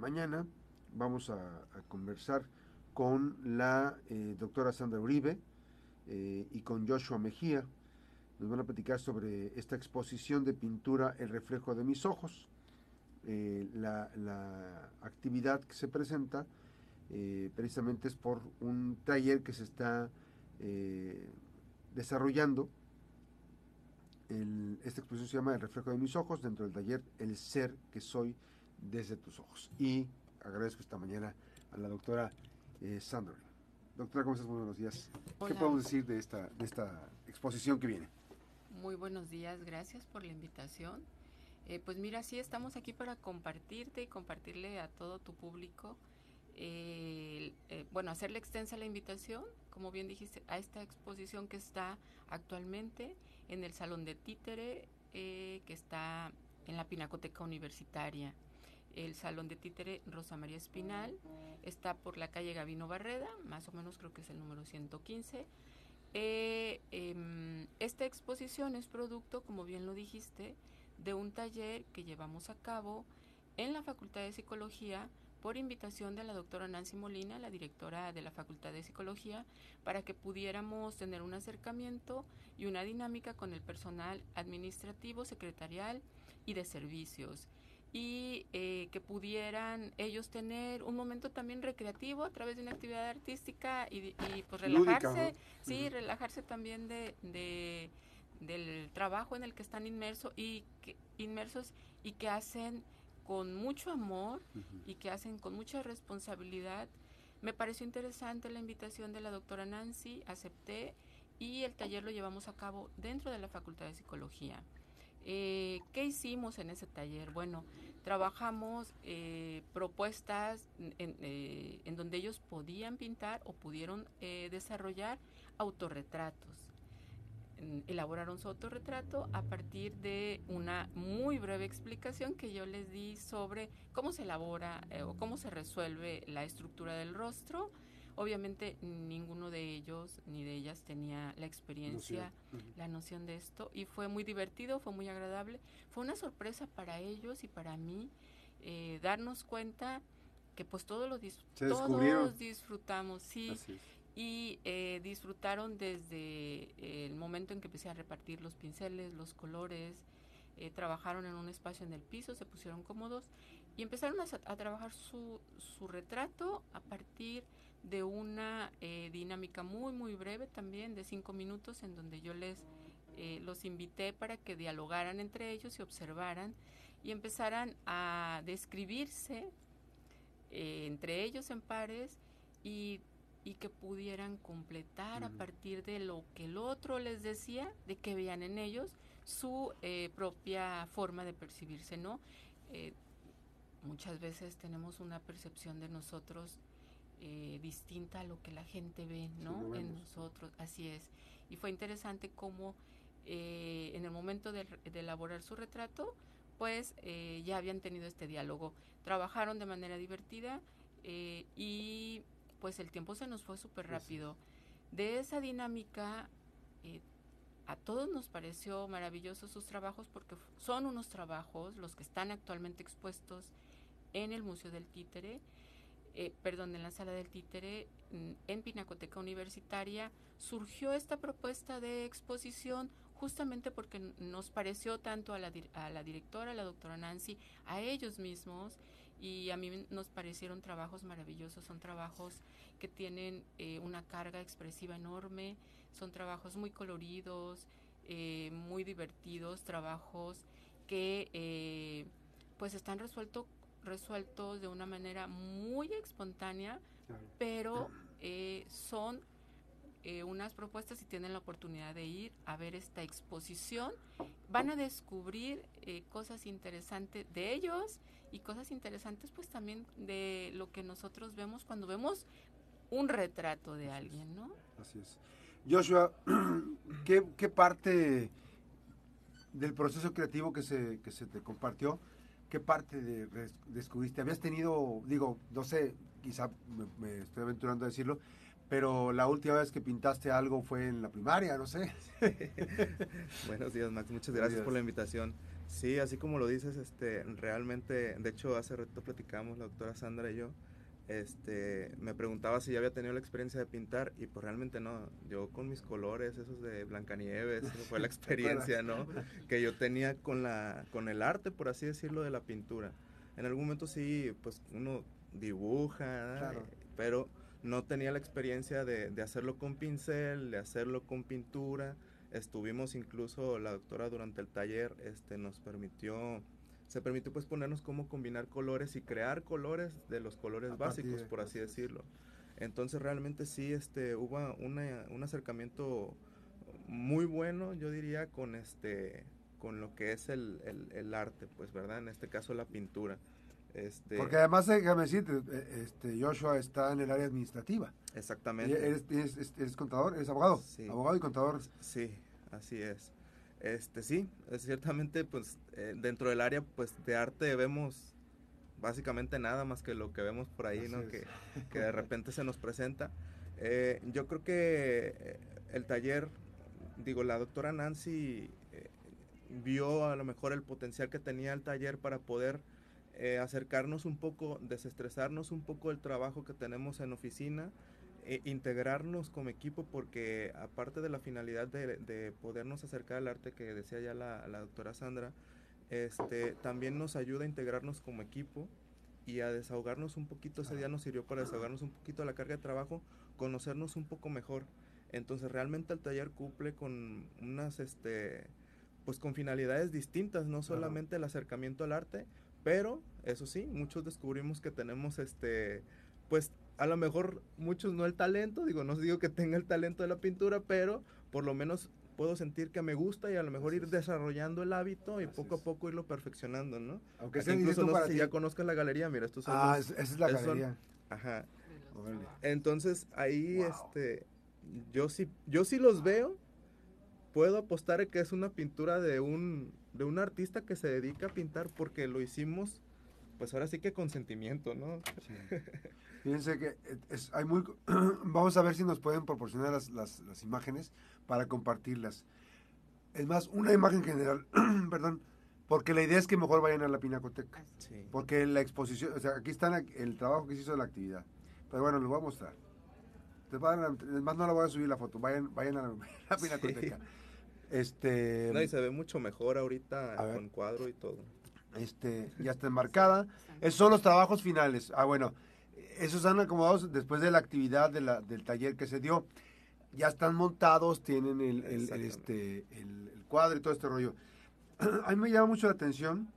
mañana vamos a, conversar con la eh, doctora Sandra Uribe eh, y con Joshua Mejía. Nos van a platicar sobre esta exposición de pintura El reflejo de mis ojos. La, la, actividad que se presenta precisamente es por un taller que se está desarrollando esta exposición se llama El reflejo de mis ojos, dentro del taller El ser que soy desde tus ojos. Y agradezco esta mañana a la doctora eh, Sandra. Doctora, ¿cómo estás? Muy buenos días. ¿Qué podemos decir de esta, de esta exposición que viene? Muy buenos días, gracias por la invitación. Eh, pues mira, sí estamos aquí para compartirte y compartirle a todo tu público, eh, bueno, hacerle extensa la invitación, como bien dijiste, a esta exposición que está actualmente en el Salón de Títere, eh, que está en la Pinacoteca Universitaria. El Salón de Títere Rosa María Espinal está por la calle Gavino Barreda, más o menos creo que es el número 115. Eh, em, esta exposición es producto, como bien lo dijiste, de un taller que llevamos a cabo en la Facultad de Psicología por invitación de la doctora Nancy Molina, la directora de la Facultad de Psicología, para que pudiéramos tener un acercamiento y una dinámica con el personal administrativo, secretarial y de servicios y eh, que pudieran ellos tener un momento también recreativo a través de una actividad artística y, pues relajarse, sí, relajarse también de, de, del trabajo en el que están inmersos y que, inmersos y que hacen con mucho amor y que hacen con mucha responsabilidad. Me pareció interesante la invitación de la doctora Nancy, acepté y el taller lo llevamos a cabo dentro de la Facultad de Psicología. Eh, ¿Qué hicimos en ese taller? Bueno, trabajamos eh, propuestas en, eh, en, donde ellos podían pintar o pudieron desarrollar autorretratos elaboraron su autorretrato a partir de una muy breve explicación que yo les di sobre cómo se elabora eh, o cómo se resuelve la estructura del rostro. Obviamente ninguno de ellos ni de ellas tenía la experiencia, la noción de esto y fue muy divertido, fue muy agradable. Fue una sorpresa para ellos y para mí eh, darnos cuenta que pues todos lo todos disfrutamos, sí y eh, disfrutaron desde el momento en que empecé a repartir los pinceles, los colores, eh, trabajaron en un espacio en el piso, se pusieron cómodos y empezaron a, trabajar su, su, retrato a partir de una eh, dinámica muy, muy breve también, de cinco minutos, en donde yo les los invité para que dialogaran entre ellos y observaran y empezaran a describirse entre ellos en pares y y que pudieran completar a partir de lo que el otro les decía, de que vean en ellos su eh, propia forma de percibirse, ¿no? Eh, muchas veces tenemos una percepción de nosotros eh, distinta a lo que la gente ve, ¿no? en nosotros, así es. Y fue interesante cómo en el momento de, de, elaborar su retrato, pues ya habían tenido este diálogo. Trabajaron de manera divertida y pues el tiempo se nos fue súper rápido. De esa dinámica, eh, a todos nos pareció maravilloso sus trabajos porque son unos trabajos, los que están actualmente expuestos en el Museo del Títere, eh, perdón, en la Sala del Títere, mm, en Pinacoteca Universitaria, surgió esta propuesta de exposición justamente porque nos pareció tanto a la, directora, a la doctora Nancy, a ellos mismos, y a mí nos parecieron trabajos maravillosos, son trabajos que tienen eh, una carga expresiva enorme, son trabajos muy coloridos, eh, muy divertidos, trabajos que eh, pues están resuelto, resueltos de una manera muy espontánea, pero son unas propuestas si tienen la oportunidad de ir a ver esta exposición, van a descubrir cosas interesantes de ellos y cosas interesantes pues también de lo que nosotros vemos cuando vemos un retrato de alguien, ¿no? Así es. Joshua, ¿qué, qué parte del proceso creativo que se, que se te compartió, qué parte de, descubriste? ¿Habías tenido, digo, no sé, quizá me, estoy aventurando a decirlo, pero la última vez que pintaste algo fue en la primaria, no sé. Buenos días, Max. Muchas gracias por la invitación. Sí, así como lo dices, este, realmente, de hecho hace rato platicamos la doctora Sandra y yo, este, me preguntaba si ya había tenido la experiencia de pintar y pues realmente no, yo con mis colores, esos de Blancanieves, esa fue la experiencia, ¿no? Que yo tenía con, la, con el arte, por así decirlo, de la pintura. En algún momento sí, pues uno dibuja, pero no tenía la experiencia de, de hacerlo con pincel, de hacerlo con pintura. Estuvimos incluso, la doctora durante el taller este, nos permitió se permitió pues ponernos cómo combinar colores y crear colores de los colores básicos, por así decirlo. Entonces realmente sí este, hubo un acercamiento muy bueno, yo diría, con, este, con lo que es el, el, arte, pues, ¿verdad? En este caso la pintura. Este, Porque además, déjame decirte, eh, este, Joshua está en el área administrativa. Exactamente. ¿Eres, contador? ¿Eres abogado? Sí. Abogado y contador. Sí, así es. Este, sí, ciertamente, pues, eh, dentro del área, pues, de arte vemos básicamente nada más que lo que vemos por ahí, ¿no? Que, que, de repente se nos presenta. Eh, yo creo que eh, el taller, digo, la doctora Nancy vio a lo mejor el potencial que tenía el taller para poder acercarnos un poco, desestresarnos un poco del trabajo que tenemos en oficina, e integrarnos como equipo porque aparte de la finalidad de, podernos acercar al arte que decía ya la, doctora Sandra, este, también nos ayuda a integrarnos como equipo y a desahogarnos un poquito. Ese día nos sirvió para desahogarnos un poquito la carga de trabajo, conocernos un poco mejor. Entonces realmente el taller cumple con unas, este, pues con finalidades distintas, no solamente el acercamiento al arte, pero eso sí, muchos descubrimos que tenemos, este, pues a lo mejor muchos no el talento, digo, no digo que tenga el talento de la pintura, pero por lo menos puedo sentir que me gusta y a lo mejor ir desarrollando el hábito y poco a poco irlo perfeccionando, ¿no? Aunque sea incluso no sé si ya conozcas la galería, mira, estos son Ah, esa es la galería. ajá. Entonces, ahí este yo sí yo sí los veo. Puedo apostar que es una pintura de un de un artista que se dedica a pintar porque lo hicimos pues ahora sí que con sentimiento, ¿no? Sí. Fíjense que es, hay muy... Vamos a ver si nos pueden proporcionar las, las, las, imágenes para compartirlas. Es más, una imagen general, perdón, porque la idea es que mejor vayan a la pinacoteca. Sí. Porque la exposición, o sea, aquí está el trabajo que se hizo de la actividad. Pero bueno, les voy a mostrar. Además no la voy a subir la foto, vayan, vayan a la, pinacoteca. Este, no, y se ve mucho mejor ahorita con cuadro y todo. Este, ya está enmarcada. Esos son los trabajos finales. Ah, bueno, esos están acomodados después de la actividad de la, del taller que se dio. Ya están montados, tienen el, este, el, cuadro y todo este rollo. A mí me llama mucho la atención,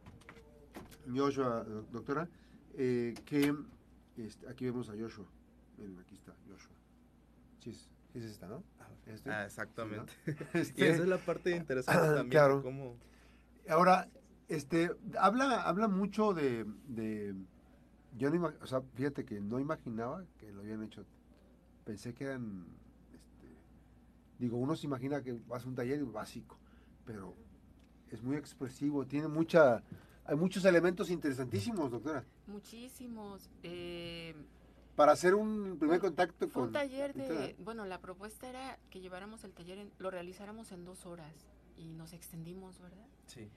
Joshua, doctora, eh, que este, aquí vemos a Joshua. Miren, aquí está Joshua. Sí, es, es esta, ¿no? Este, ah, exactamente. Este, y esa es la parte interesante también. Claro. Ahora, este, habla, habla mucho de yo no o sea, fíjate que no imaginaba que lo habían hecho. Pensé que eran, este, digo, uno se imagina que vas a un taller básico, pero es muy expresivo, tiene mucha, hay muchos elementos interesantísimos, doctora. Muchísimos. Eh, para hacer un primer contacto con... Un taller de, bueno, la propuesta era que lleváramos el taller, lo realizáramos en dos horas y nos extendimos, ¿verdad? Sí.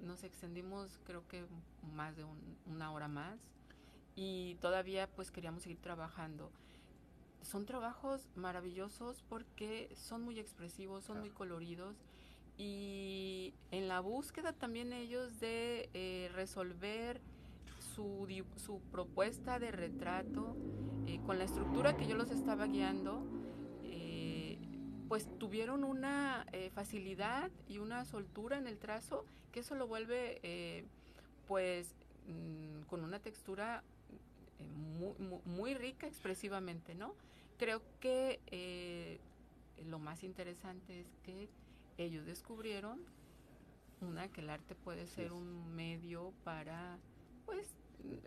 Nos extendimos creo que más de una hora más y todavía pues queríamos seguir trabajando. Son trabajos maravillosos porque son muy expresivos, son muy coloridos y en la búsqueda también ellos de eh, resolver su, su, propuesta de retrato eh, con la estructura que yo los estaba guiando, pues tuvieron una facilidad y una soltura en el trazo que eso lo vuelve pues mm, con una textura muy, muy, rica expresivamente, ¿no? Creo que eh, lo más interesante es que ellos descubrieron, una, que el arte puede ser un medio para, pues,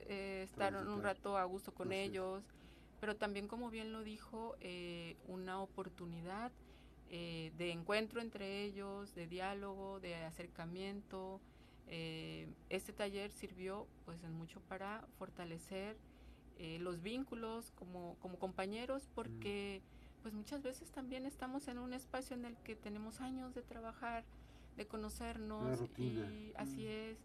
eh, estar un rato a gusto con ellos, pero también, como bien lo dijo, eh, una oportunidad de encuentro entre ellos, de diálogo, de acercamiento. este taller sirvió, pues, en mucho para fortalecer eh, los vínculos como, como compañeros, porque pues muchas veces también estamos en un espacio en el que tenemos años de trabajar, de conocernos y así mm. es.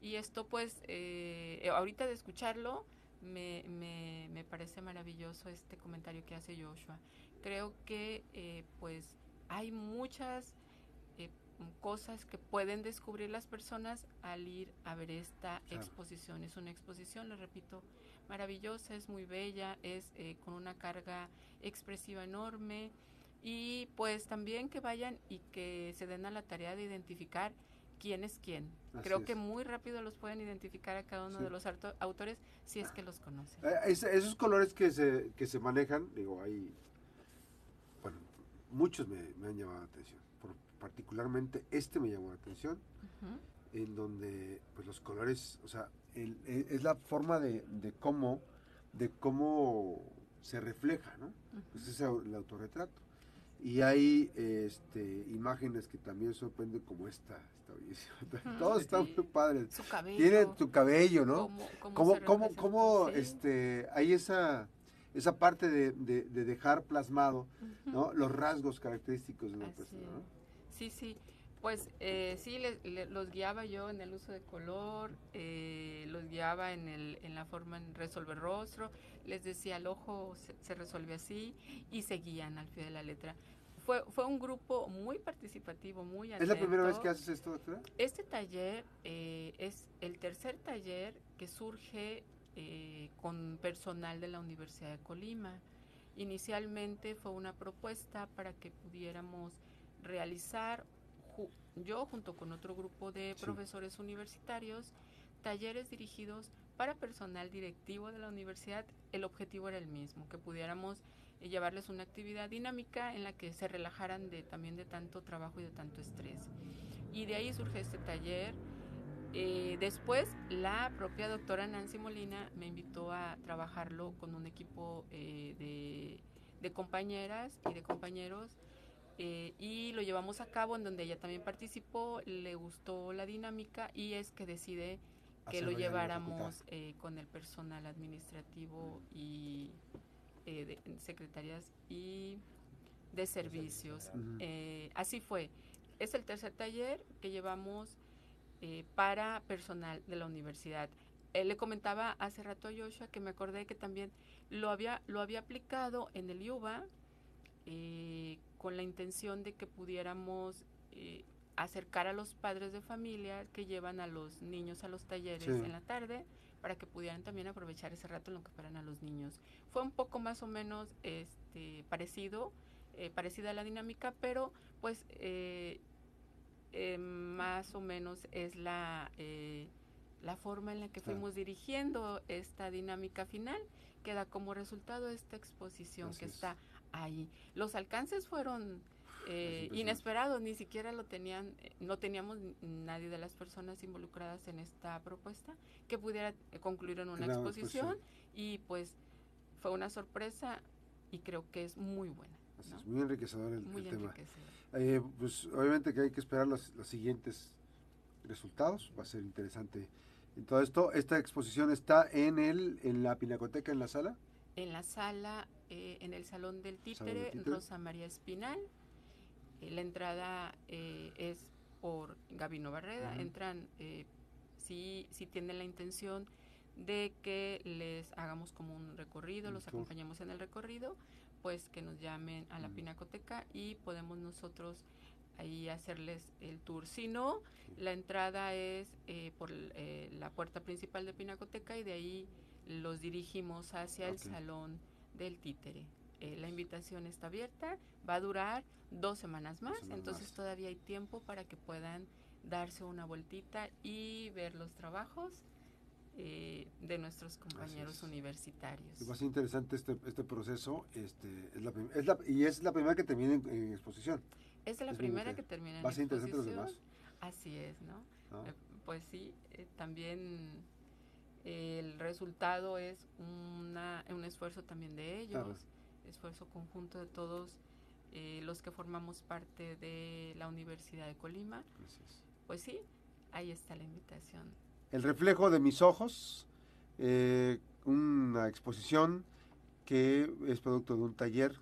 Y esto pues, eh, ahorita de escucharlo, me, me, me, parece maravilloso este comentario que hace Joshua. Creo que eh, pues hay muchas eh, cosas que pueden descubrir las personas al ir a ver esta exposición. Es una exposición, lo repito, maravillosa, es muy bella, es eh, con una carga expresiva enorme y pues también que vayan y que se den a la tarea de identificar quién es quién. Creo que muy rápido los pueden identificar a cada uno de los autores si es que los conocen. Eh, esos colores que se, que se manejan, digo, hay, muchos me, han llamado la atención. particularmente este me llamó la atención, en donde pues los colores, o sea, e, es la forma de, de, cómo, de cómo se refleja, ¿no? Pues es el autorretrato. Y hay este, imágenes que también sorprenden como esta, esta bellísima. Todos están muy padres. Su cabello. Tiene tu cabello, ¿no? ¿Cómo, cómo, cómo, este, hay esa, esa parte de, de, dejar plasmado, ¿no? Los rasgos característicos de una persona, ¿no? Sí, sí. Pues eh, sí, los guiaba yo en el uso de color, eh, los guiaba en, el, en la forma en resolver rostro, les decía el ojo se, resuelve así y seguían al pie de la letra. Fue, fue un grupo muy participativo, muy atento. ¿Es la primera vez que haces esto, doctora? Este taller eh, es el tercer taller que surge con personal de la Universidad de Colima. Inicialmente fue una propuesta para que pudiéramos realizar yo junto con otro grupo de profesores universitarios, talleres dirigidos para personal directivo de la universidad, el objetivo era el mismo, que pudiéramos eh, llevarles una actividad dinámica en la que se relajaran de también de tanto trabajo y de tanto estrés. Y de ahí surge este taller. Eh, después, la propia doctora Nancy Molina me invitó a trabajarlo con un equipo eh, de, de compañeras y de compañeros eh, y lo llevamos a cabo en donde ella también participó, le gustó la dinámica y es que decide que lo lleváramos eh, con el personal administrativo y eh, de, secretarias y de servicios. así fue. Es el tercer taller que llevamos para personal de la universidad. le comentaba hace rato a Joshua que me acordé que también lo había, lo había aplicado en el IUBA eh, con la intención de que pudiéramos eh, acercar a los padres de familia que llevan a los niños a los talleres en la tarde para que pudieran también aprovechar ese rato en lo que paran a los niños. Fue un poco más o menos este, parecido, eh, parecida a la dinámica, pero pues eh, más o menos es la, la forma en la que fuimos dirigiendo esta dinámica final que da como resultado esta exposición que está ahí. Los alcances fueron eh, inesperados, ni siquiera lo tenían, eh, no teníamos nadie de las personas involucradas en esta propuesta que pudiera eh, concluir en una pues exposición y pues fue una sorpresa y creo que es muy buena. Es muy enriquecedor el, tema. pues obviamente que hay que esperar los, los siguientes resultados, va a ser interesante en todo esto. Esta exposición está en el en la Pinacoteca en la sala en la sala, eh, en el Salón del Títere, Rosa María Espinal. Eh, la entrada eh, es por Gabino Barreda. Entran si, si tienen la intención de que les hagamos como un recorrido, los acompañamos en el recorrido, pues que nos llamen a la Pinacoteca y podemos nosotros ahí hacerles el tour. Si no, la entrada es por la puerta principal de Pinacoteca y de ahí los dirigimos hacia el salón del títere. Eh, la invitación está abierta, va a durar dos semanas más, entonces todavía hay tiempo para que puedan darse una vueltita y ver los trabajos eh, de nuestros compañeros universitarios. Es más interesante este, este proceso, este, es la, es la, y es la primera que termina en, exposición. Es la primera que termina en exposición. interesante los demás. Así es, ¿no? Eh, pues sí, también el resultado es una, un esfuerzo también de ellos, esfuerzo conjunto de todos eh, los que formamos parte de la Universidad de Colima. Pues sí, ahí está la invitación. El reflejo de mis ojos, eh, una exposición que es producto de un taller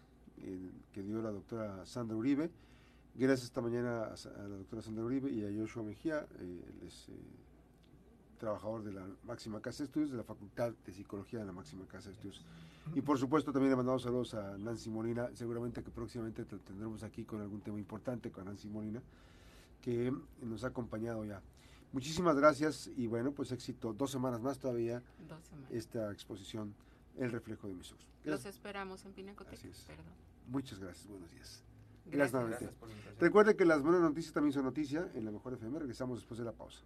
que dio la doctora Sandra Uribe, Gracias esta mañana a, la doctora Sandra Uribe y a Joshua Mejía, eh, él es eh, trabajador de la máxima casa de estudios, de la Facultad de Psicología de la máxima casa de estudios. Y por supuesto también le mandamos saludos a Nancy Molina, seguramente que próximamente te tendremos aquí con algún tema importante con Nancy Molina, que nos ha acompañado ya. Muchísimas gracias y bueno, pues éxito. Dos semanas más todavía esta exposición, El reflejo de mis ojos. Los esperamos en Pinacoteca. Muchas gracias, buenos días. Gracias, gracias Recuerde que las buenas noticias también son noticias en la Mejor FM. Regresamos después de la pausa.